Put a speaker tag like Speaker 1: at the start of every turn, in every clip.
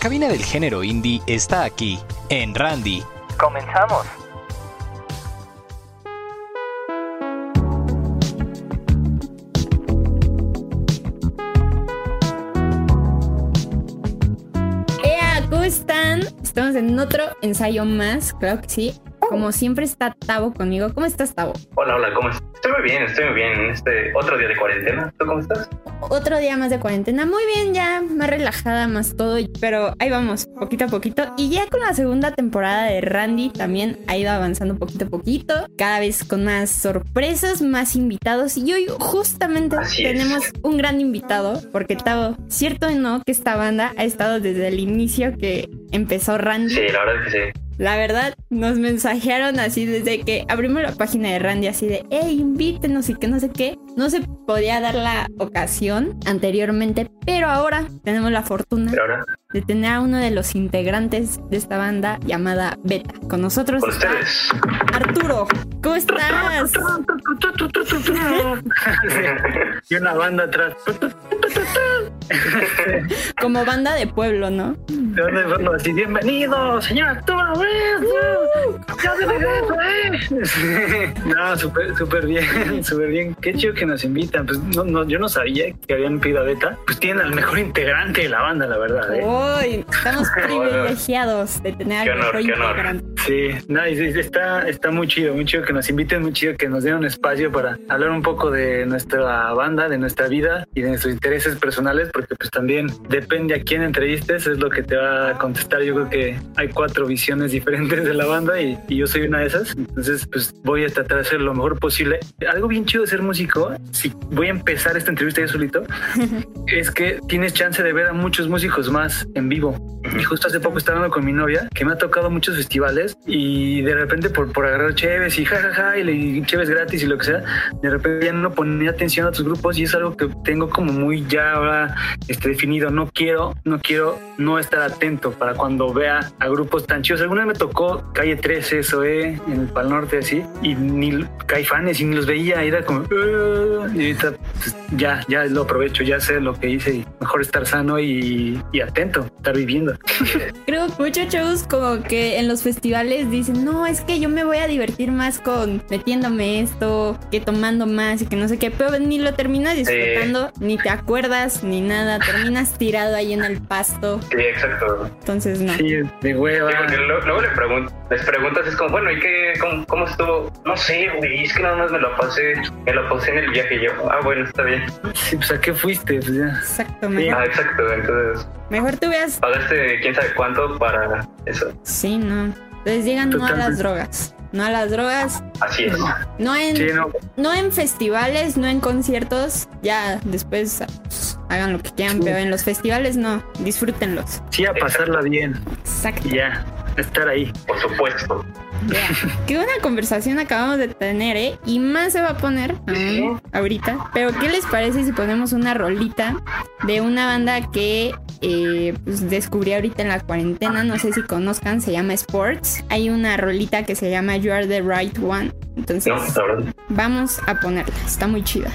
Speaker 1: Cabina del género indie está aquí, en Randy.
Speaker 2: Comenzamos.
Speaker 3: ¿Cómo están? Estamos en otro ensayo más, claro que sí. Como siempre está Tavo conmigo. ¿Cómo estás, Tavo?
Speaker 4: Hola, hola, ¿cómo estás? Estoy muy bien, estoy muy bien en este otro día de cuarentena. ¿Tú cómo estás?
Speaker 3: Otro día más de cuarentena. Muy bien, ya más relajada, más todo. Pero ahí vamos, poquito a poquito. Y ya con la segunda temporada de Randy también ha ido avanzando poquito a poquito. Cada vez con más sorpresas, más invitados. Y hoy justamente
Speaker 4: Así es.
Speaker 3: tenemos un gran invitado. Porque Tavo, cierto o no que esta banda ha estado desde el inicio que empezó Randy.
Speaker 4: Sí, la verdad es que sí.
Speaker 3: La verdad, nos mensajearon así desde que abrimos la página de Randy, así de, hey, invítenos y que no sé qué. No se podía dar la ocasión anteriormente, pero ahora tenemos la fortuna
Speaker 4: ahora,
Speaker 3: de tener a uno de los integrantes de esta banda llamada Beta. Con nosotros
Speaker 4: con
Speaker 3: está
Speaker 4: ustedes.
Speaker 3: Arturo. ¿Cómo estás?
Speaker 5: y una banda atrás.
Speaker 3: Como banda de pueblo, ¿no?
Speaker 5: De dónde verlo así, bienvenido, señor. ¡Uh! ¡Ya de regreso, eh! No, súper, súper bien, súper bien. Qué chido que nos invitan. Pues no, no, yo no sabía que habían pedido a Beta. Pues tienen al mejor integrante de la banda, la verdad. ¿eh?
Speaker 3: Hoy estamos privilegiados de tener al mejor integrante.
Speaker 5: Sí, sí, está, está muy chido, muy chido que nos inviten, muy chido que nos den un espacio para hablar un poco de nuestra banda, de nuestra vida y de nuestros intereses personales, porque pues también depende a quién entrevistes, es lo que te va a contestar. Yo creo que hay cuatro visiones diferentes de la banda y, y yo soy una de esas, entonces pues voy a tratar de hacer lo mejor posible. Algo bien chido de ser músico, si voy a empezar esta entrevista yo solito, es que tienes chance de ver a muchos músicos más en vivo. Y justo hace poco estaba hablando con mi novia, que me ha tocado muchos festivales y de repente por, por agarrar cheves y jajaja y, le- y cheves gratis y lo que sea, de repente ya no ponía atención a tus grupos y es algo que tengo como muy ya ahora este, definido. No quiero, no quiero no estar atento para cuando vea a grupos tan chidos. Alguna vez me tocó Calle 13, eso, eh, en el Pal Norte así, y ni Caifanes y ni los veía, y era como... Y ahorita pues, ya, ya lo aprovecho, ya sé lo que hice y mejor estar sano y, y atento, estar viviendo.
Speaker 3: Creo que muchos shows como que en los festivales dicen, no, es que yo me voy a divertir más con metiéndome esto, que tomando más y que no sé qué, pero ni lo terminas disfrutando, ni te acuerdas, ni nada, terminas tirado ahí en el pasto,
Speaker 4: Sí, exacto.
Speaker 3: entonces no.
Speaker 5: Sí, de hueva.
Speaker 4: Sí, porque luego le les preguntas, es como, bueno, ¿y qué? ¿Cómo, cómo estuvo? No sé, güey, es que nada más me lo pasé, me lo pasé en el viaje y yo, ah, bueno, está bien.
Speaker 5: Sí, pues a qué fuiste, pues ya.
Speaker 3: Exacto, mejor,
Speaker 4: Ah, exacto, entonces,
Speaker 3: mejor tú veas,
Speaker 4: pagaste quién sabe cuánto para eso.
Speaker 3: sí, no. Entonces digan no a las drogas, no a las drogas,
Speaker 4: Así es.
Speaker 3: no en,
Speaker 5: Sí, no.
Speaker 3: no en festivales, no en conciertos, ya después pues, hagan lo que quieran,
Speaker 5: Sí.
Speaker 3: pero en los festivales no, disfrútenlos.
Speaker 5: Sí, a pasarla bien.
Speaker 3: Exacto.
Speaker 5: Y ya, estar ahí.
Speaker 4: Por supuesto.
Speaker 3: Ya. Qué buena conversación acabamos de tener, ¿eh? Y más se va a poner aún ahorita. Pero, ¿qué les parece si ponemos una rolita de una banda que eh, pues, descubrí ahorita en la cuarentena? No sé si conozcan, se llama Sports. Hay una rolita que se llama You Are the Right One. Entonces,
Speaker 4: No,
Speaker 3: vamos a ponerla. Está muy chida.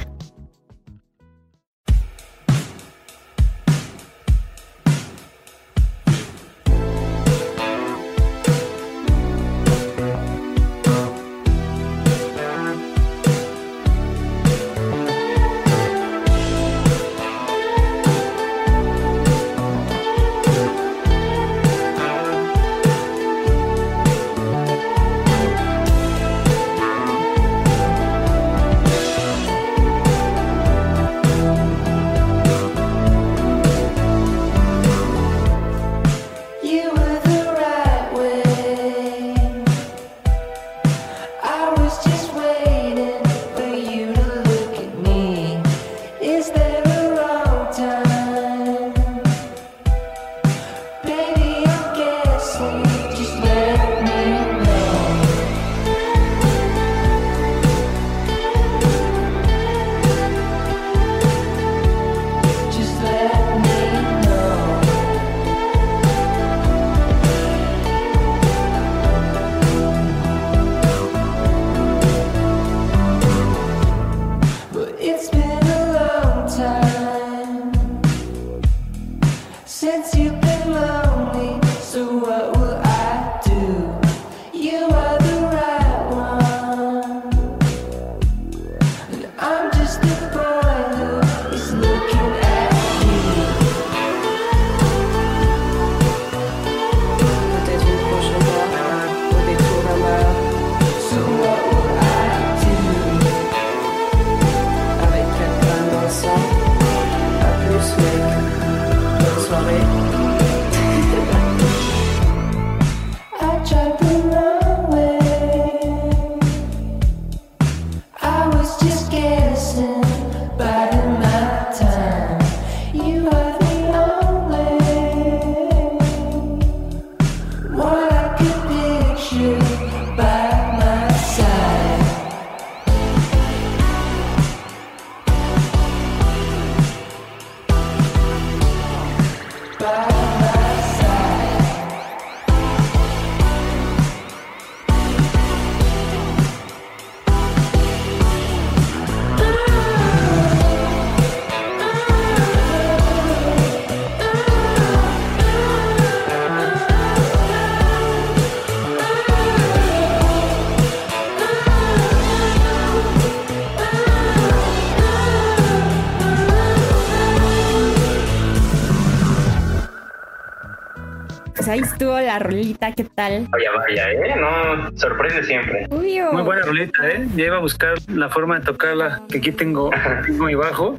Speaker 3: La rolita, ¿qué tal?
Speaker 4: Vaya, vaya, ¿eh? No, sorprende siempre.
Speaker 3: Obvio.
Speaker 5: Muy buena rolita, ¿eh? Ya iba a buscar la forma de tocarla, que aquí tengo, tengo mi bajo.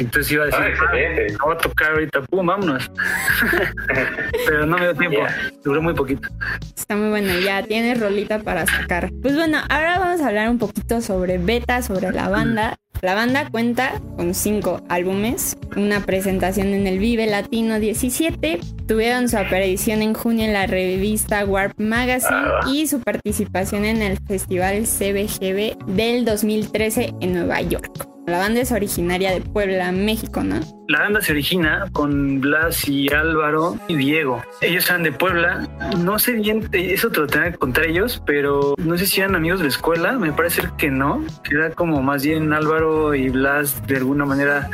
Speaker 5: Entonces iba a decir,
Speaker 4: Ah, excelente.
Speaker 5: "Ah, voy a tocar ahorita, pum, vámonos. Pero no me dio tiempo,
Speaker 4: Ya.
Speaker 5: duró muy poquito.
Speaker 3: Está muy bueno, ya tienes rolita para sacar. Pues bueno, ahora vamos a hablar un poquito sobre Beta, sobre la banda. La banda cuenta con cinco álbumes, una presentación en el Vive Latino 17, tuvieron su aparición en junio en la revista Warp Magazine y su participación en el festival CBGB del 2013 en Nueva York. La banda es originaria de Puebla, México, ¿no?
Speaker 5: La banda se origina con Blas y Álvaro y Diego. Ellos eran de Puebla. No sé bien, eso te lo tenía que contar ellos, pero no sé si eran amigos de la escuela. Me parece que no. Era como más bien Álvaro y Blas de alguna manera.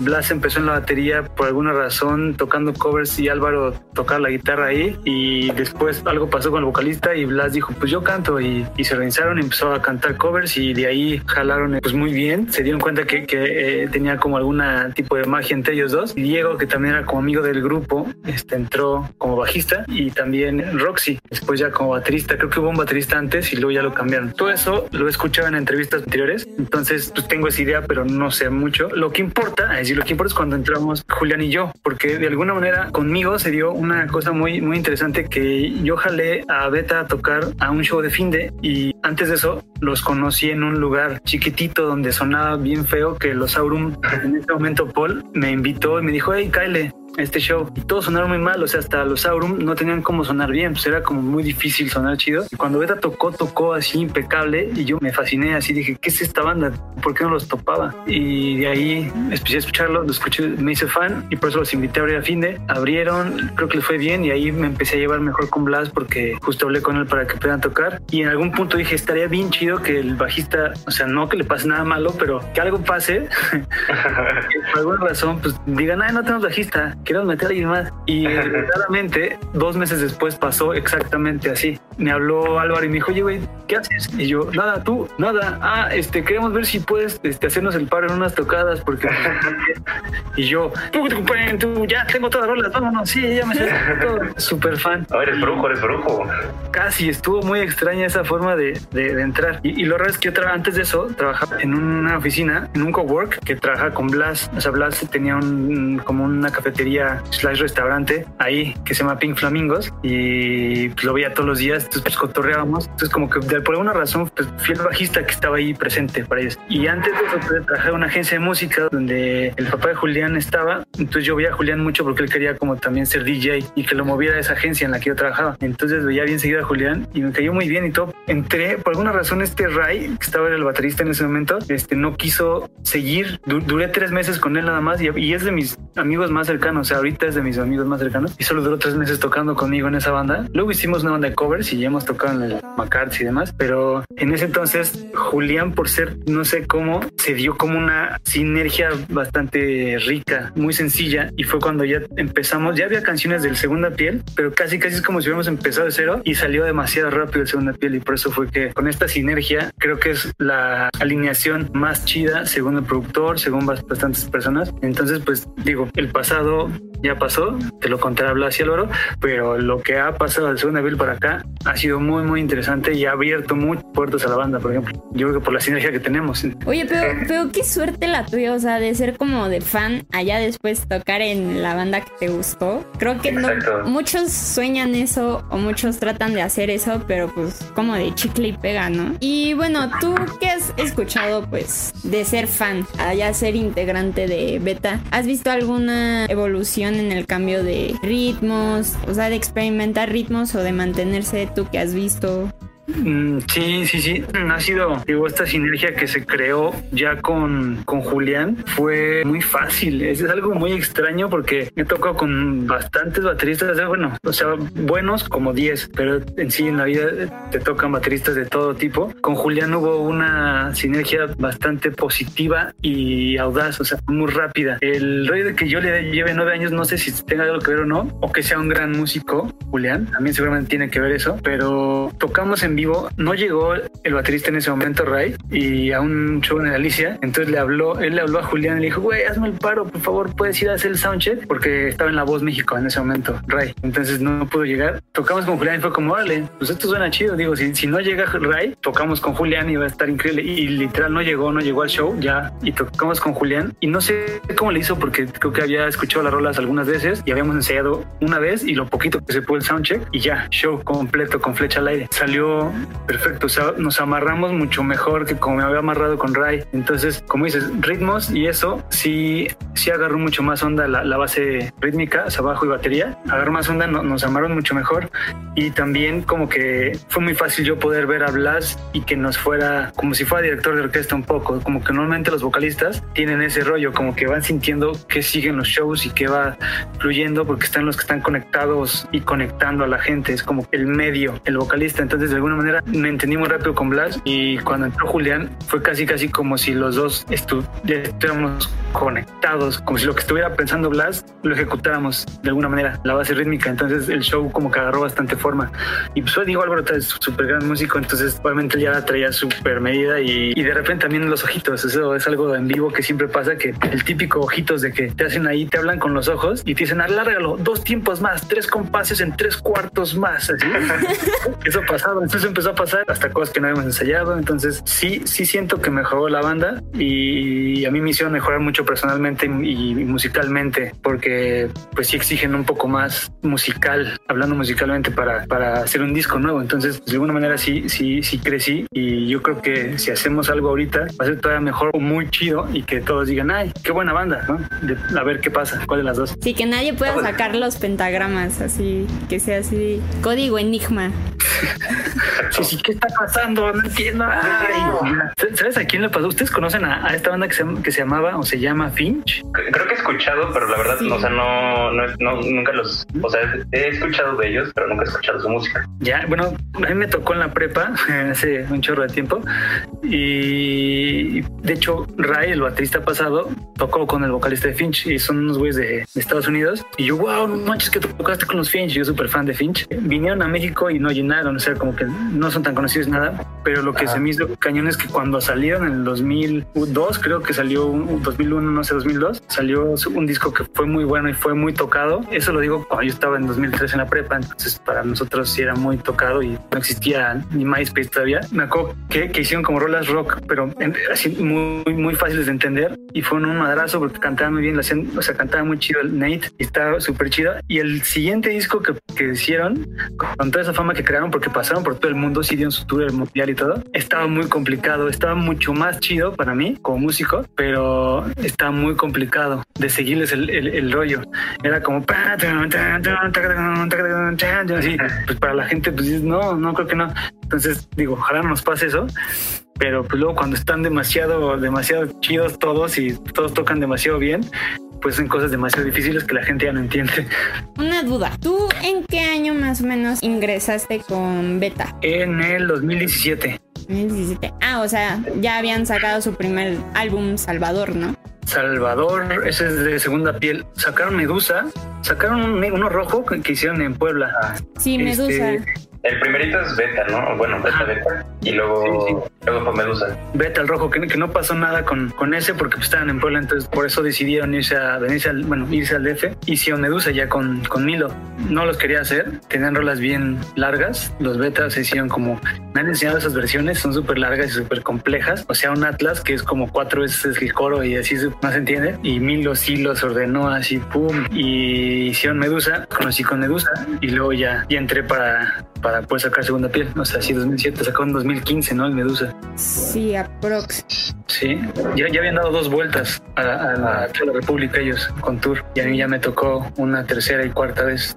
Speaker 5: Blas empezó en la batería por alguna razón tocando covers y Álvaro tocaba la guitarra ahí y después algo pasó con el vocalista y Blas dijo pues yo canto y, y se organizaron y empezó a cantar covers y de ahí jalaron pues muy bien se dieron cuenta que, que, eh, tenía como alguna tipo de magia entre ellos dos. Diego que también era como amigo del grupo este entró como bajista y también Roxy después ya como baterista. Creo que hubo un baterista antes y luego ya lo cambiaron. Todo eso lo he escuchado en entrevistas anteriores entonces pues tengo esa idea pero no sé mucho. Lo que importa es decir, lo que importa es cuando entramos Julián y yo, porque de alguna manera conmigo se dio una cosa muy, muy interesante que yo jalé a Beta a tocar a un show de fin de y antes de eso los conocí en un lugar chiquitito donde sonaba bien feo que los Aurum, en ese momento Paul me invitó y me dijo, hey, Kyle, este show y todos sonaron muy mal, o sea, hasta los Aurum no tenían cómo sonar bien, pues era como muy difícil sonar chido. Y cuando Beta tocó, tocó así impecable y yo me fasciné, así dije, ¿qué es esta banda? ¿Por qué no los topaba? Y de ahí empecé a escucharlo, lo escuché, me hice fan y por eso los invité a abrir a Finde. Abrieron, creo que les fue bien y ahí me empecé a llevar mejor con Blas porque justo hablé con él para que puedan tocar. Y en algún punto dije, estaría bien chido que el bajista, o sea, no que le pase nada malo, pero que algo pase, por alguna razón, pues digan, ay, no tenemos bajista, quiero meter a alguien más. Y claramente, dos meses después pasó exactamente así. Me habló Álvaro y me dijo, oye, güey, ¿qué haces? Y yo, nada, tú, nada. Ah, este, queremos ver si puedes este, hacernos el paro en unas tocadas, porque. y yo, tú, tú, tú, ya tengo todas las rolas, vámonos, sí, ya me sé todo. Súper fan.
Speaker 4: Oh, eres brujo, eres brujo.
Speaker 5: Casi, estuvo muy extraña esa forma de, de, de entrar. Y, y, lo raro es que yo antes de eso trabajaba en una oficina, en un cowork, que trabajaba con Blas. O sea, Blas tenía un, como una cafetería slash restaurante ahí que se llama Pink Flamingos y pues, lo veía todos los días, entonces pues cotorreábamos. Entonces como que de, por alguna razón pues, fui el bajista que estaba ahí presente para ellos. Y antes de eso pues, trabajé en una agencia de música donde el papá de Julián estaba, entonces yo veía a Julián mucho porque él quería como también ser DJ y que lo moviera a esa agencia en la que yo trabajaba. Entonces veía bien seguido a Julián y me cayó muy bien y todo. Entré, por alguna razón este Ray, que estaba el baterista en ese momento, este no quiso seguir. Du duré tres meses con él nada más y, y, es de mis amigos más cercanos. O sea, ahorita es de mis amigos más cercanos y solo duró tres meses tocando conmigo en esa banda. Luego hicimos una banda de covers y ya hemos tocado en el McCarthy y demás. Pero en ese entonces, Julián, por ser no sé cómo, se dio como una sinergia bastante rica, muy sencilla. Y fue cuando ya empezamos. Ya había canciones del Segunda Piel, pero casi, casi es como si hubiéramos empezado de cero y salió demasiado rápido el Segunda Piel. Y por eso fue que con esta sinergia creo que es la alineación más chida según el productor, según bastantes personas. Entonces, pues digo, el pasado Show. Ya pasó, te lo contará Blas y Álvaro, pero lo que ha pasado del segundo abril para acá ha sido muy, muy interesante y ha abierto muchas puertas a la banda, por ejemplo. Yo creo que por la sinergia que tenemos.
Speaker 3: Oye, pero, pero qué suerte la tuya, o sea, de ser como de fan, allá después tocar en la banda que te gustó. Creo que no, muchos sueñan eso o muchos tratan de hacer eso, pero pues como de chicle y pega, ¿no? Y bueno, tú qué has escuchado pues de ser fan, allá ser integrante de Beta, ¿has visto alguna evolución en el cambio de ritmos, o sea, de experimentar ritmos o de mantenerse tú que has visto?
Speaker 5: Mm, Sí, sí, sí. Ha sido, digo, esta sinergia que se creó ya con, con Julián fue muy fácil. Es, algo muy extraño porque he tocado con bastantes bateristas, bueno, o sea, buenos como 10, pero en sí en la vida te tocan bateristas de todo tipo. Con Julián hubo una sinergia bastante positiva y audaz, o sea, muy rápida. El rollo de que yo le lleve nueve años, no sé si tenga algo que ver o no, o que sea un gran músico, Julián, también seguramente tiene que ver eso, pero tocamos en vivo, no llegó el baterista en ese momento, Ray, y a un show en Alicia. Entonces le habló, él le habló a Julián y le dijo, güey, hazme el paro, por favor, puedes ir a hacer el soundcheck, porque estaba en La Voz México en ese momento, Ray. Entonces no pudo llegar. Tocamos con Julián y fue como, vale, pues esto suena chido. Digo, si, si no llega Ray, tocamos con Julián y va a estar increíble. Y literal no llegó, no llegó al show ya. Y tocamos con Julián. Y no sé cómo le hizo porque creo que había escuchado las rolas algunas veces y habíamos ensayado una vez y lo poquito que se pudo el soundcheck y ya, show completo con flecha al aire. Salió perfecto. O sea, nos amarramos mucho mejor que como me había amarrado con Ray. Entonces, como dices, ritmos y eso sí, sí agarró mucho más onda la, base rítmica, o bajo y batería. Agarró más onda, no- nos amaron mucho mejor. Y también como que fue muy fácil yo poder ver a Blas y que nos fuera como si fuera director de orquesta un poco. Como que normalmente los vocalistas tienen ese rollo, como que van sintiendo que siguen los shows y que va fluyendo porque están los que están conectados y conectando a la gente. Es como el medio, el vocalista. Entonces, de alguna manera, me entendí muy rápido con Blas y cuando entró Julián fue casi, casi como si los dos estu- estuviéramos conectados, como si lo que estuviera pensando Blas lo ejecutáramos de alguna manera, la base rítmica. Entonces, el show como que agarró bastante forma. Y pues, digo, Álvaro es súper gran músico, entonces, obviamente, ya la traía súper medida y, y de repente también los ojitos. Eso es algo en vivo que siempre pasa, que el típico ojitos de que te hacen ahí, te hablan con los ojos y te dicen, alárgalo dos tiempos más, tres compases en tres cuartos más. Así. Eso pasaba, eso empezó a pasar hasta cosas que no habíamos ensayado. Entonces, sí, sí siento que mejoró la banda y a mí me hicieron mejorar mucho personalmente y, musicalmente, porque pues sí exigen un poco más musical, hablando musicalmente para, para hacer un disco nuevo. Entonces, de alguna manera sí, sí, sí crecí y yo creo que si hacemos algo ahorita va a ser todavía mejor o muy chido y que todos digan, ay, qué buena banda, ¿no? De- a ver qué pasa, cuál de las dos.
Speaker 3: Sí, que nadie pueda sacar los pentagramas, así, que sea así, código enigma.
Speaker 5: Sí, sí, ¿qué está pasando? No entiendo. Ay, ¿Sabes a quién le pasó? ¿Ustedes conocen a, a esta banda que se, que se llamaba o se llama Finch?
Speaker 4: Creo que he escuchado, pero la verdad,
Speaker 3: Sí.
Speaker 4: o sea, no, no, no- nunca los, o sea, he escuchado de ellos, pero nunca he escuchado su música.
Speaker 5: Ya, bueno, a mí me tocó en la prepa hace un chorro de tiempo y de hecho Ray, el baterista pasado, tocó con el vocalista de Finch y son unos güeyes de, de Estados Unidos y yo, wow, no manches que tocaste con los Finch, yo súper fan de Finch. Vinieron a México y no llenaron, o sea, como que no son tan conocidos nada, pero lo que se me hizo cañón es que cuando salieron en el 2002, creo que salió un 2001, no sé, 2002, salió un disco que fue muy bueno y fue muy tocado. Eso lo digo cuando yo estaba en 2003 en la prepa, entonces para nosotros sí era muy tocado y no existía ni MySpace todavía. Me acuerdo que, que hicieron como rolas rock, pero en- así muy, muy fáciles de entender y fue un madrazo porque cantaban muy bien, hacían, o sea, cantaba muy chido el Nate y estaba súper chido. Y el siguiente disco que, que hicieron, con toda esa fama que crearon, porque pasaron por todo el mundo, sí dieron su tour el mundial y todo, estaba muy complicado, estaba mucho más chido para mí como músico, pero estaba muy complicado de seguirles el, el- el rollo. Era como así, pues para la gente, pues no, no creo que no. Entonces digo, ojalá no nos pase eso. Pero pues luego cuando están demasiado, demasiado chidos todos y todos tocan demasiado bien, pues son cosas demasiado difíciles que la gente ya no entiende.
Speaker 3: Una duda, ¿tú en qué año más o menos ingresaste con Beta?
Speaker 5: En el 2017,
Speaker 3: 2017. Ah, o sea, ya habían sacado su primer álbum Salvador, ¿no?
Speaker 5: Salvador, ese es de segunda piel. Sacaron Medusa, sacaron un- uno rojo que, que hicieron en Puebla.
Speaker 3: Sí, Medusa.
Speaker 5: Este,
Speaker 4: El primerito es Beta, ¿no? Bueno, Beta,
Speaker 5: Ajá.
Speaker 4: Beta. Y luego,
Speaker 5: Sí,
Speaker 4: luego fue Medusa.
Speaker 5: Vete al rojo, que, que no pasó nada con, con ese porque pues, estaban en Puebla, entonces por eso decidieron irse a venirse al, bueno, irse al DF. Hicieron Medusa ya con, con Milo. No los quería hacer, tenían rolas bien largas. Los betas se hicieron como, me han enseñado esas versiones, son súper largas y súper complejas. O sea, un Atlas que es como cuatro veces el coro y así no se entiende. Y Milo sí los ordenó así, pum. Y hicieron Medusa, conocí con Medusa y luego ya, ya entré para, para poder sacar segunda piel. O sea, sí, 2007, sacó en 2015, ¿no? El Medusa.
Speaker 3: Sí, aprox.
Speaker 5: Sí, ya, ya habían dado dos vueltas a, a la, a la República ellos con tour y a mí ya me tocó una tercera y cuarta vez.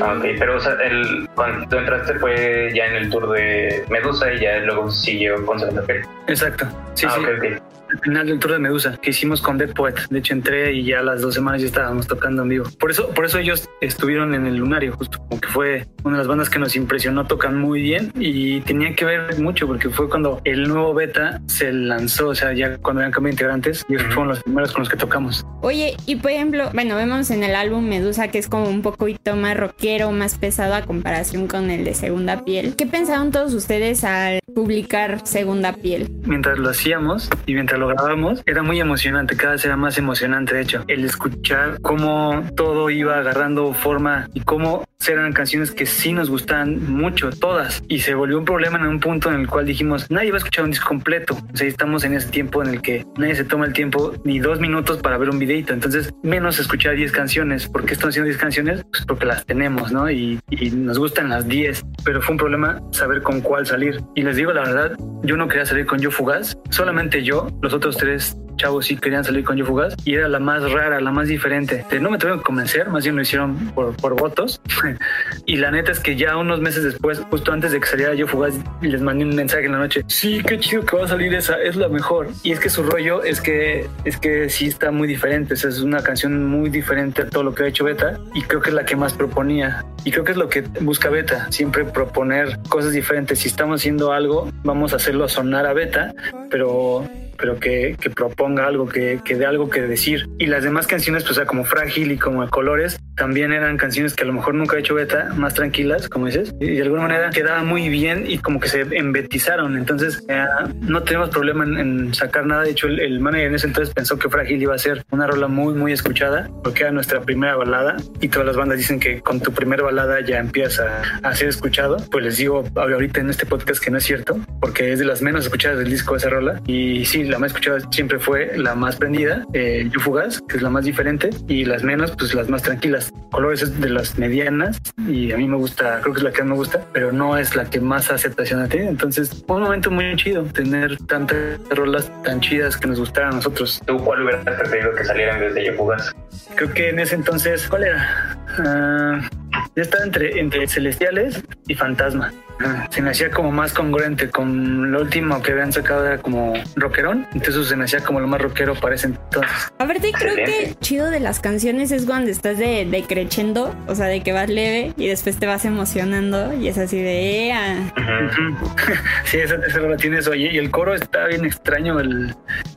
Speaker 4: Ah, ok, pero o sea, el, cuando tú entraste fue ya en el tour de Medusa y ya luego siguió con Segunda Piel.
Speaker 5: Exacto, sí,
Speaker 4: ah,
Speaker 5: sí.
Speaker 4: ok, ok.
Speaker 5: Al final del tour de Medusa que hicimos con Dead Poet. De hecho, entré y ya a las dos semanas ya estábamos tocando en vivo. Por eso, por eso ellos estuvieron en el Lunario, justo como que fue una de las bandas que nos impresionó, tocan muy bien y tenía que ver mucho porque fue cuando el nuevo beta se lanzó, o sea, ya cuando habían cambiado integrantes y fueron los primeros con los que tocamos.
Speaker 3: Oye, y por ejemplo, bueno, vemos en el álbum Medusa que es como un poquito más rockero, más pesado a comparación con el de Segunda Piel. ¿Qué pensaron todos ustedes al publicar Segunda Piel?
Speaker 5: Mientras lo hacíamos y mientras lo grabamos, era muy emocionante, cada vez era más emocionante, de hecho, el escuchar cómo todo iba agarrando forma y cómo eran canciones que sí nos gustaban mucho, todas, y se volvió un problema en un punto en el cual dijimos, nadie va a escuchar un disco completo, o sea, estamos en ese tiempo en el que nadie se toma el tiempo ni dos minutos para ver un videito, entonces menos escuchar 10 canciones, ¿por qué están haciendo 10 canciones? Pues porque las tenemos, ¿no? Y, y nos gustan las 10, pero fue un problema saber con cuál salir, y les digo la verdad, yo no quería salir con Yo Fugaz, solamente yo, los otros tres chavos sí querían salir con Yo Fugaz y era la más rara, la más diferente. No me tuvieron que convencer, más bien lo hicieron por, por votos. y la neta es que ya unos meses después, justo antes de que saliera Yo Fugaz, les mandé un mensaje en la noche. Sí, qué chido que va a salir esa, es la mejor. Y es que su rollo es que es que sí está muy diferente. es una canción muy diferente a todo lo que ha hecho Beta y creo que es la que más proponía. Y creo que es lo que busca Beta, siempre proponer cosas diferentes. Si estamos haciendo algo, vamos a hacerlo sonar a Beta, pero pero que, que proponga algo, que, que dé algo que decir. Y las demás canciones, pues, sea, como Frágil y como Colores, también eran canciones que a lo mejor nunca he hecho beta, más tranquilas, como dices, y de alguna manera quedaba muy bien y como que se embetizaron. Entonces, no tenemos problema en, sacar nada. De hecho, el, manager en ese entonces pensó que Frágil iba a ser una rola muy, muy escuchada, porque era nuestra primera balada. Y todas las bandas dicen que con tu primera balada ya empieza a ser escuchado. Pues les digo ahorita en este podcast que no es cierto, porque es de las menos escuchadas del disco esa rola. Y sí, la más escuchada siempre fue la más prendida, eh, Fugaz, que es la más diferente, y las menos, pues las más tranquilas. Colores es de las medianas y a mí me gusta, creo que es la que más me gusta, pero no es la que más aceptación tiene. Entonces, fue un momento muy chido tener tantas rolas tan chidas que nos gustaran a nosotros.
Speaker 4: ¿Tú cuál hubieras preferido que salieran desde Yo Fugaz?
Speaker 5: Creo que en ese entonces, ¿cuál era? Uh, ya estaba entre, entre Celestiales y Fantasma. Se me hacía como más congruente con lo último que habían sacado era como rockerón, entonces se me hacía como lo más rockero para ese entonces.
Speaker 3: Aparte creo que chido de las canciones es cuando estás de, de creciendo, o sea, de que vas leve y después te vas emocionando y es así de... Ea.
Speaker 5: sí, esa, esa la tiene eso. Y, el coro está bien extraño, el,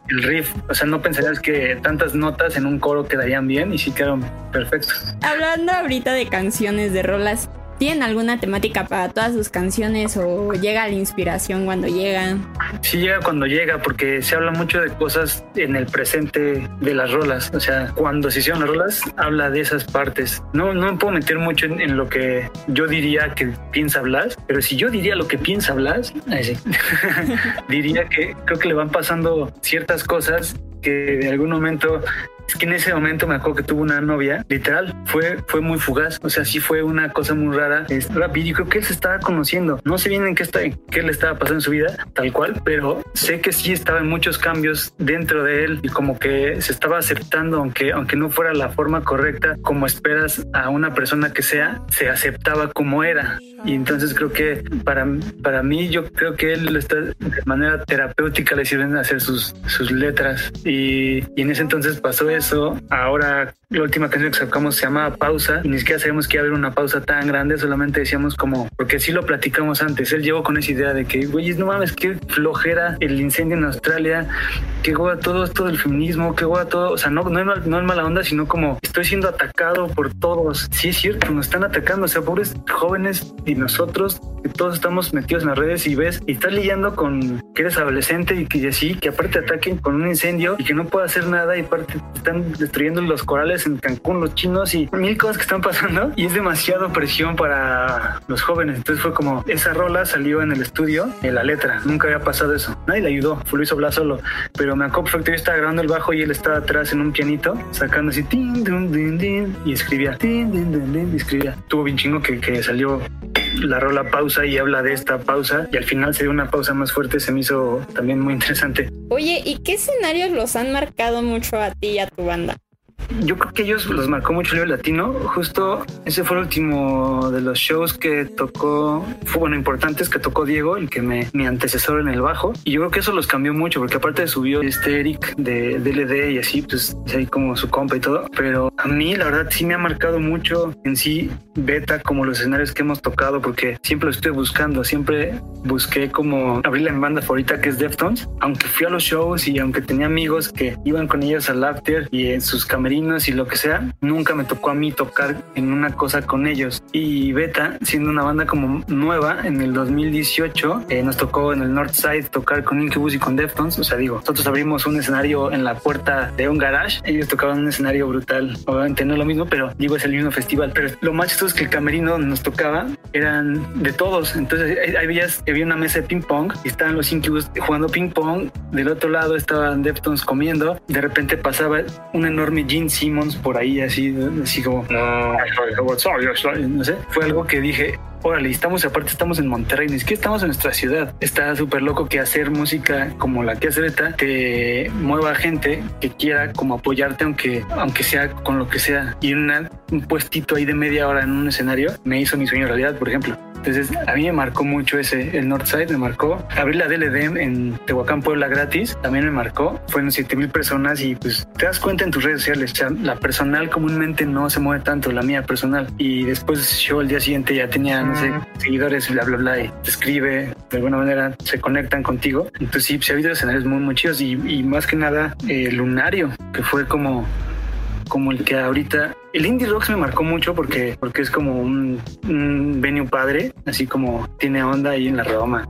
Speaker 5: el riff. O sea, no pensarías que tantas notas en un coro quedarían bien y sí quedaron perfectos.
Speaker 3: Hablando ahorita de canciones, de rolas, ¿Tienen alguna temática para todas sus canciones o llega la inspiración cuando llega?
Speaker 5: Sí llega cuando llega porque se habla mucho de cosas en el presente de las rolas. O sea, cuando se hicieron las rolas, habla de esas partes. No, no me puedo meter mucho en, lo que yo diría que piensa Blas, pero si yo diría lo que piensa Blas, diría que creo que le van pasando ciertas cosas que de algún momento es que en ese momento me acuerdo que tuvo una novia, literal, fue, fue muy fugaz. O sea, sí fue una cosa muy rara. Es rápido. Yo creo que él se estaba conociendo. No sé bien en qué, está, qué le estaba pasando en su vida, tal cual, pero sé que sí estaba en muchos cambios dentro de él y como que se estaba aceptando, aunque, aunque no fuera la forma correcta, como esperas a una persona que sea, se aceptaba como era. Y entonces creo que para, para mí, yo creo que él está de manera terapéutica le sirven hacer sus, sus letras. Y, y en ese entonces pasó eso. Ahora la última canción que sacamos se llama Pausa y ni siquiera sabemos que iba a haber una pausa tan grande, solamente decíamos como, porque sí lo platicamos antes, él llegó con esa idea de que, güey, no mames, qué flojera el incendio en Australia, qué guay todo esto del feminismo, qué guay todo, o sea, no, no, es no es mala onda, sino como estoy siendo atacado por todos. Sí es cierto, nos están atacando, o sea, pobres jóvenes y nosotros, que todos estamos metidos en las redes y ves, y estás lidiando con que eres adolescente y que así, que aparte ataquen con un incendio y que no pueda hacer nada y aparte están destruyendo los corales en Cancún, los chinos y mil cosas que están pasando y es demasiado presión para los jóvenes. Entonces fue como esa rola salió en el estudio, en la letra, nunca había pasado eso. Nadie le ayudó, fue Luis Obla solo, pero me acuerdo perfecto, yo estaba grabando el bajo y él estaba atrás en un pianito, sacando así y escribía y escribía. Tuvo bien chingo que, que salió la pausa y habla de esta pausa y al final se dio una pausa más fuerte, se me hizo también muy interesante.
Speaker 3: Oye, ¿y qué escenarios los han marcado mucho a ti y a tu banda?
Speaker 5: Yo creo que ellos los marcó mucho el latino. Justo ese fue el último de los shows que tocó, fue bueno, importantes que tocó Diego, el que me, mi antecesor en el bajo. Y yo creo que eso los cambió mucho, porque aparte subió este Eric de DLD y así, pues ahí como su compa y todo. Pero a mí, la verdad, sí me ha marcado mucho en sí Beta como los escenarios que hemos tocado, porque siempre lo estoy buscando, siempre busqué como abrir la banda favorita que es Deftones, aunque fui a los shows y aunque tenía amigos que iban con ellos al after y en sus camerinos y lo que sea, nunca me tocó a mí tocar en una cosa con ellos. Y Beta, siendo una banda como nueva, en el 2018 eh, nos tocó en el Northside tocar con Incubus y con Deftones, o sea, digo, nosotros abrimos un escenario en la puerta de un garage, ellos tocaban un escenario brutal, obviamente no es lo mismo, pero digo, es el mismo festival, pero lo más chistoso es que el camerino donde nos tocaba eran de todos, entonces había, había una mesa de ping pong y estaban los Incubus jugando ping pong, del otro lado estaban Deftones comiendo, de repente pasaba un enorme Gene Simmons por ahí así, así como no, no sé, fue algo que dije, órale, estamos, aparte estamos en Monterrey, ni siquiera estamos en nuestra ciudad. Está súper loco que hacer música como la que hace Beta te mueva gente que quiera como apoyarte, aunque, aunque sea con lo que sea. Y un puestito ahí de media hora en un escenario me hizo mi sueño realidad, por ejemplo. Entonces, a mí me marcó mucho ese, el Northside me marcó. Abrir la DLD en Tehuacán, Puebla gratis, también me marcó. Fueron 7 mil personas y pues te das cuenta en tus redes sociales. O sea, la personal comúnmente no se mueve tanto, la mía personal. Y después yo el día siguiente ya tenía, no sé, seguidores, bla, bla, bla, y te escribe, de alguna manera se conectan contigo. Entonces sí, se ha habido escenarios muy, muy chidos y, y más que nada, eh, Lunario, que fue como como el que ahorita el Indie Rocks me marcó mucho porque, porque es como un, un venue padre, así como tiene onda ahí en la Roma.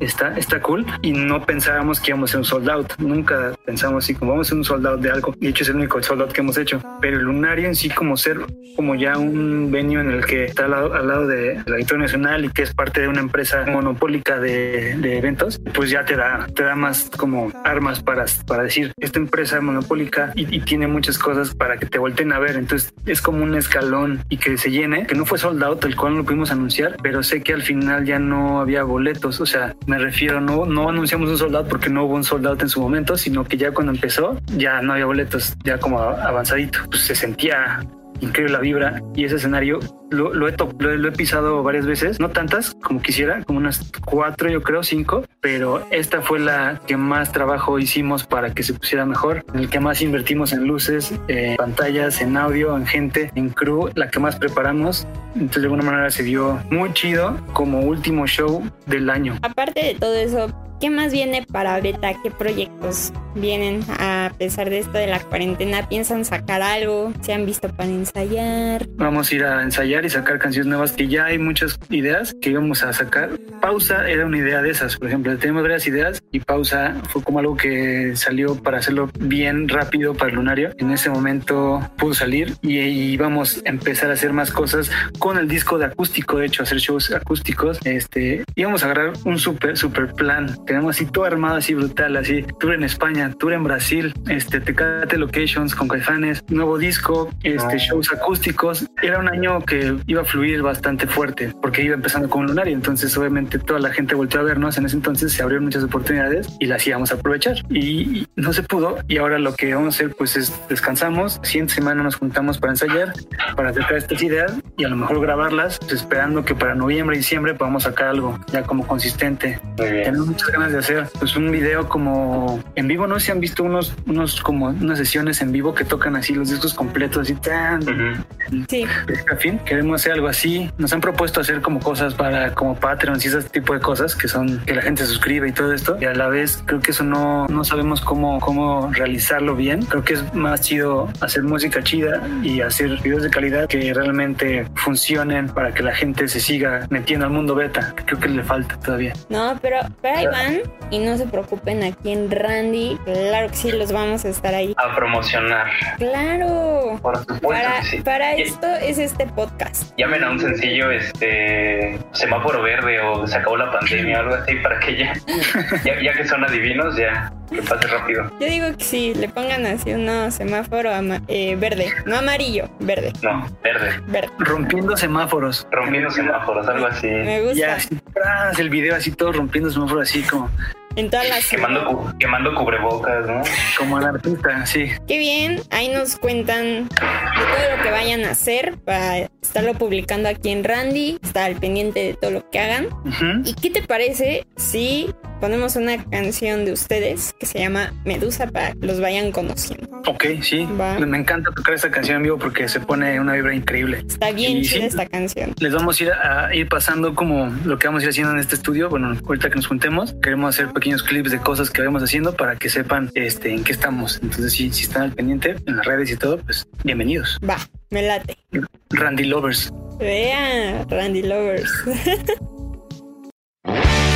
Speaker 5: Está, está cool. Y no pensábamos que íbamos a ser un sold out. Nunca pensamos así como vamos a ser un sold out de algo. De hecho, es el único sold out que hemos hecho. Pero el Lunario en sí, como ser como ya un venue en el que está al lado, al lado de la Auditorio Nacional y que es parte de una empresa monopólica de, de, eventos, pues ya te da, te da más como armas para, para decir esta empresa monopólica y, y tiene muchas cosas para que te volteen a ver. Entonces, es como un escalón y que se llene, que no fue sold out, el cual no lo pudimos anunciar, pero sé que al final ya no había boletos, o sea, me refiero, no, no anunciamos un sold out porque no hubo un sold out en su momento, sino que ya cuando empezó ya no había boletos, ya como avanzadito, pues se sentía increíble la vibra y ese escenario lo, lo, he lo, he pisado varias veces, no tantas como quisiera, como unas cuatro yo creo, cinco, pero esta fue la que más trabajo hicimos para que se pusiera mejor, en el que más invertimos en luces, en pantallas, en audio, en gente, en crew, la que más preparamos, entonces de alguna manera se vio muy chido como último show del año.
Speaker 3: Aparte de todo eso, ¿Qué más viene para Beta? ¿Qué proyectos vienen a pesar de esto de la cuarentena? ¿Piensan sacar algo? ¿Se han visto para ensayar?
Speaker 5: Vamos a ir a ensayar y sacar canciones nuevas que ya hay muchas ideas que íbamos a sacar. Pausa era una idea de esas, por ejemplo. Tenemos varias ideas y Pausa fue como algo que salió para hacerlo bien rápido para el lunario. En ese momento pudo salir y íbamos a empezar a hacer más cosas con el disco de acústico, de hecho, hacer shows acústicos. Este, íbamos a agarrar un super, super plan tenemos así todo armado, así brutal, así tour en España, tour en Brasil, este Tecate Locations con Caifanes, nuevo disco, este shows acústicos. Era un año que iba a fluir bastante fuerte porque iba empezando con Lunario, entonces obviamente toda la gente volvió a vernos. En ese entonces se abrieron muchas oportunidades y las íbamos a aprovechar y, no se pudo. Y ahora lo que vamos a hacer pues es descansamos. Siguiente semana nos juntamos para ensayar, para sacar estas ideas y a lo mejor grabarlas, pues, esperando que para noviembre y diciembre podamos sacar algo ya como consistente. Tenemos muchas ganas de hacer pues un video como en vivo, no sé si han visto unos, unos como unas sesiones en vivo que tocan así los discos completos así tan
Speaker 3: sí.
Speaker 5: En fin, queremos hacer algo así. Nos han propuesto hacer como cosas para como Patreon y ese tipo de cosas que son que la gente se suscribe y todo esto. Y a la vez creo que eso no, no sabemos cómo, cómo realizarlo bien. Creo que es más chido hacer música chida y hacer videos de calidad que realmente funcionen para que la gente se siga metiendo al mundo beta. Creo que le falta todavía.
Speaker 3: No, pero, pero ahí y no se preocupen aquí en Randy. Claro que sí, los vamos a estar ahí.
Speaker 4: A promocionar.
Speaker 3: Claro.
Speaker 4: Por supuesto
Speaker 3: Para,
Speaker 4: que sí.
Speaker 3: para
Speaker 4: Y-
Speaker 3: esto es este podcast.
Speaker 4: Llamen a un sencillo este semáforo verde o se acabó la pandemia o algo así para que ya, ya, ya que son adivinos, ya que pase rápido.
Speaker 3: Yo digo que sí, le pongan así un semáforo ama- eh, verde, no amarillo, verde,
Speaker 4: No, verde.
Speaker 3: verde.
Speaker 5: Rompiendo semáforos.
Speaker 4: Rompiendo semáforos, algo así.
Speaker 3: Me gusta.
Speaker 5: Ya así, el video así todo rompiendo semáforos así como
Speaker 6: en todas las
Speaker 4: Quemando, cu- quemando cubrebocas, ¿no?
Speaker 5: Como el artista, sí.
Speaker 6: Qué bien, ahí nos cuentan de todo lo que vayan a hacer para estarlo publicando aquí en Randy, estar al pendiente de todo lo que hagan. ¿Y qué te parece si ponemos una canción de ustedes que se llama Medusa para que los vayan conociendo?
Speaker 5: Ok, sí.
Speaker 6: Va.
Speaker 5: Me encanta tocar esta canción en vivo porque se pone una vibra increíble.
Speaker 6: Está bien
Speaker 5: Y
Speaker 6: chida
Speaker 5: sí,
Speaker 6: esta canción.
Speaker 5: Les vamos a ir, a ir pasando como lo que vamos a ir haciendo en este estudio. Bueno, ahorita que nos juntemos, queremos hacer pequeños clips de cosas que vamos haciendo para que sepan este, en qué estamos. Entonces, sí, si están al pendiente en las redes y todo, pues bienvenidos.
Speaker 6: Va, me late.
Speaker 5: Randy Lovers.
Speaker 6: Vea, Randy Lovers.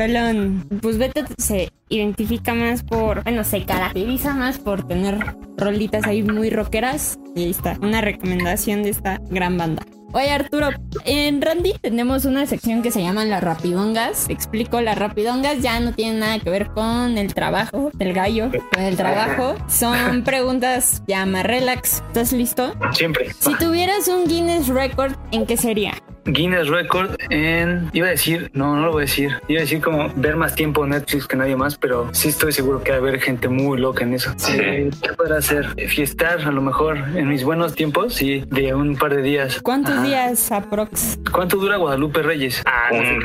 Speaker 6: Rolón. Pues Beto se identifica más por, bueno, se caracteriza más por tener rolitas ahí muy rockeras. Y ahí está, una recomendación de esta gran banda. Oye Arturo, en Randy tenemos una sección que se llama las rapidongas. Te explico, las rapidongas ya no tienen nada que ver con el trabajo del gallo, con el trabajo. Son preguntas ya más relax. ¿Estás listo?
Speaker 5: Siempre.
Speaker 6: Si tuvieras un Guinness Record, ¿en qué sería?
Speaker 5: Guinness Record en. Iba a decir, no, no lo voy a decir. Iba a decir como ver más tiempo Netflix que nadie más, pero sí estoy seguro que va a haber gente muy loca en eso.
Speaker 4: Sí.
Speaker 5: Eh, ¿Qué podrá hacer? Fiestar, a lo mejor en mis buenos tiempos, sí, de un par de días.
Speaker 3: ¿Cuántos
Speaker 5: Ajá.
Speaker 3: días aprox?
Speaker 5: ¿Cuánto dura Guadalupe Reyes? Ah, no, sé.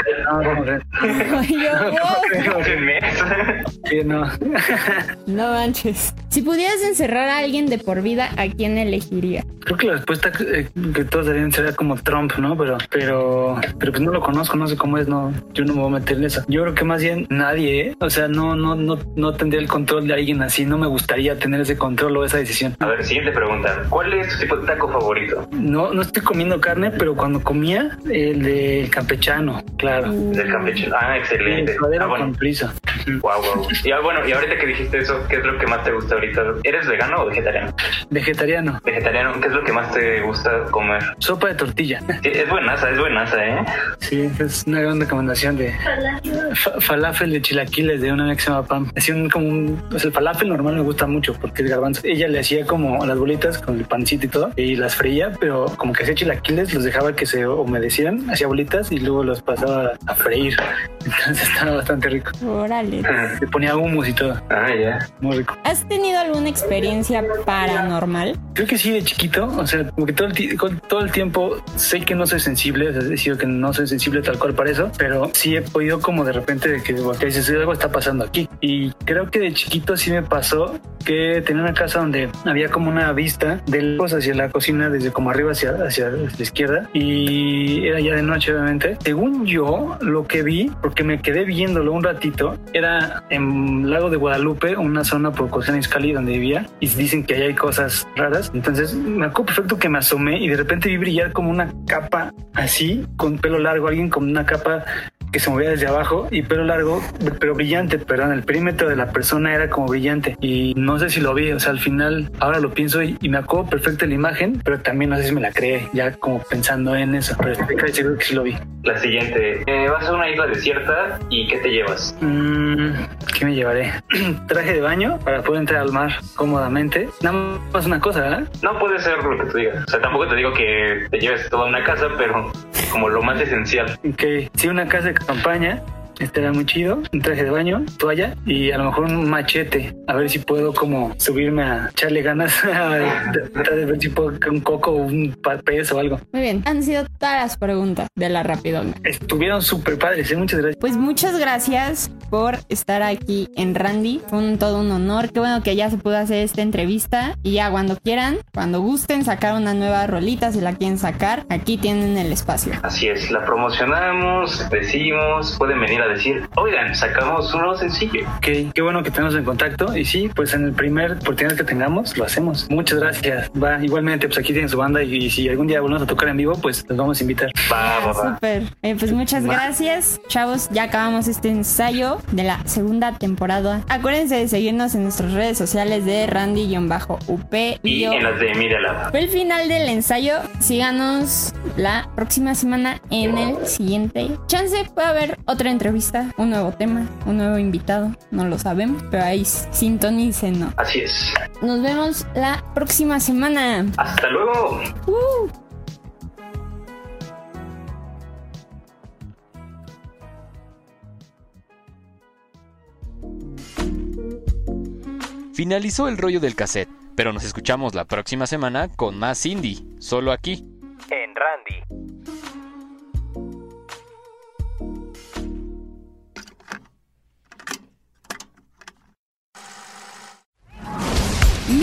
Speaker 5: no, no, no,
Speaker 3: manches. Si pudieras encerrar a alguien de por vida, ¿a quién elegiría?
Speaker 5: Creo que la respuesta que, que todos deberían ser como Trump, ¿no? Pero, pero, pero pues no lo conozco, no sé cómo es, no, yo no me voy a meter en eso. Yo creo que más bien nadie, ¿eh? o sea, no, no, no, no tendría el control de alguien así, no me gustaría tener ese control o esa decisión.
Speaker 4: A ver, siguiente pregunta. ¿Cuál es tu tipo de taco favorito?
Speaker 5: No, no estoy comiendo carne, pero cuando comía, el del campechano, claro.
Speaker 4: Del Campeche. Ah, excelente.
Speaker 5: El suadero
Speaker 4: Ah, bueno.
Speaker 5: con friso.
Speaker 4: Wow, wow. Y ah, bueno, y ahorita que dijiste eso, ¿qué es lo que más te gusta ahorita? ¿Eres vegano o vegetariano?
Speaker 5: Vegetariano.
Speaker 4: Vegetariano, ¿qué es lo que más te gusta comer?
Speaker 5: Sopa de tortilla.
Speaker 4: Sí, es buenaza, es buenaza, ¿eh?
Speaker 5: Sí, es una gran recomendación de fa- falafel de chilaquiles de una amiga que se llama Pam. Hacía un, como un, o sea, el falafel normal me gusta mucho porque es garbanzo. Ella le hacía como las bolitas con el pancito y todo y las freía, pero como que hacía chilaquiles, los dejaba que se humedecieran, hacía bolitas y luego los pasaba a freír. Entonces estaba bastante rico.
Speaker 3: Órale.
Speaker 5: Le ponía humus y todo,
Speaker 4: Ah, ya.
Speaker 5: muy rico.
Speaker 3: ¿Has tenido alguna experiencia paranormal?
Speaker 5: Creo que sí, de chiquito, o sea, como que todo el, todo el tiempo sé que no soy sensible, sea, he decidido que no soy sensible tal cual para eso, pero sí he podido como de repente de que dices, algo está pasando aquí. Y creo que de chiquito sí me pasó que tenía una casa donde había como una vista de lejos hacia la cocina, desde como arriba hacia, hacia la izquierda, y era ya de noche, obviamente. Según yo, lo que vi, porque me quedé viéndolo un ratito, era en Lago de Guadalupe, una zona por Cocina Iscali donde vivía, y dicen que ahí hay cosas raras. Entonces me acuerdo perfecto que me asomé y de repente vi brillar como una capa así, con pelo largo, alguien con una capa que se movía desde abajo y pelo largo, pero brillante, perdón, el perímetro de la persona era como brillante y no sé si lo vi, o sea, al final ahora lo pienso y, y me acuerdo perfecto de la imagen, pero también no sé si me la creé, ya como pensando en eso, pero estoy casi seguro que sí lo vi.
Speaker 4: La siguiente. Eh, vas a una isla desierta y ¿qué te llevas?
Speaker 5: Mm, ¿Qué me llevaré? Traje de baño para poder entrar al mar cómodamente. Nada más una cosa, ¿verdad?
Speaker 4: No puede ser lo que tú digas. O sea, tampoco te digo que te lleves toda una casa, pero como lo más esencial.
Speaker 5: Que sí, una casa de campaña. Estaría muy chido, un traje de baño, toalla y a lo mejor un machete. A ver si puedo como subirme a echarle ganas a tratar de ver si puedo un coco o un pez o algo.
Speaker 3: Muy bien, han sido todas las preguntas de la rapidona.
Speaker 5: Estuvieron súper padres, ¿eh? muchas gracias.
Speaker 3: Pues muchas gracias por estar aquí en Randy. Fue un, todo un honor. Qué bueno que ya se pudo hacer esta entrevista. Y ya cuando quieran, cuando gusten sacar una nueva rolita, si la quieren sacar, aquí tienen el espacio.
Speaker 4: Así es, la promocionamos, decimos, pueden venir a decir, oigan, sacamos un nuevo sencillo.
Speaker 5: Ok, qué bueno que tenemos en contacto y sí, pues en el primer oportunidad que tengamos lo hacemos. Muchas gracias. Va, igualmente, pues aquí tienen su banda y, y si algún día volvemos a tocar en vivo, pues los vamos a invitar.
Speaker 4: Va, va, va.
Speaker 3: Súper. Eh, pues muchas
Speaker 5: Va.
Speaker 3: gracias, chavos. Ya acabamos este ensayo de la segunda temporada. Acuérdense de seguirnos en nuestras redes sociales de Randy-UP.
Speaker 4: Y
Speaker 3: yo-
Speaker 4: en las de Media Lab.
Speaker 3: Fue el final del ensayo. Síganos la próxima semana en el siguiente. Chance puede haber otra entrevista, un nuevo tema, un nuevo invitado. No lo sabemos, pero ahí sintonicen. ¿no?
Speaker 4: Así es.
Speaker 3: Nos vemos la próxima semana.
Speaker 4: Hasta luego.
Speaker 3: ¡Uh!
Speaker 1: Finalizó el rollo del cassette, pero nos escuchamos la próxima semana con más indie, solo aquí.
Speaker 2: En Randy.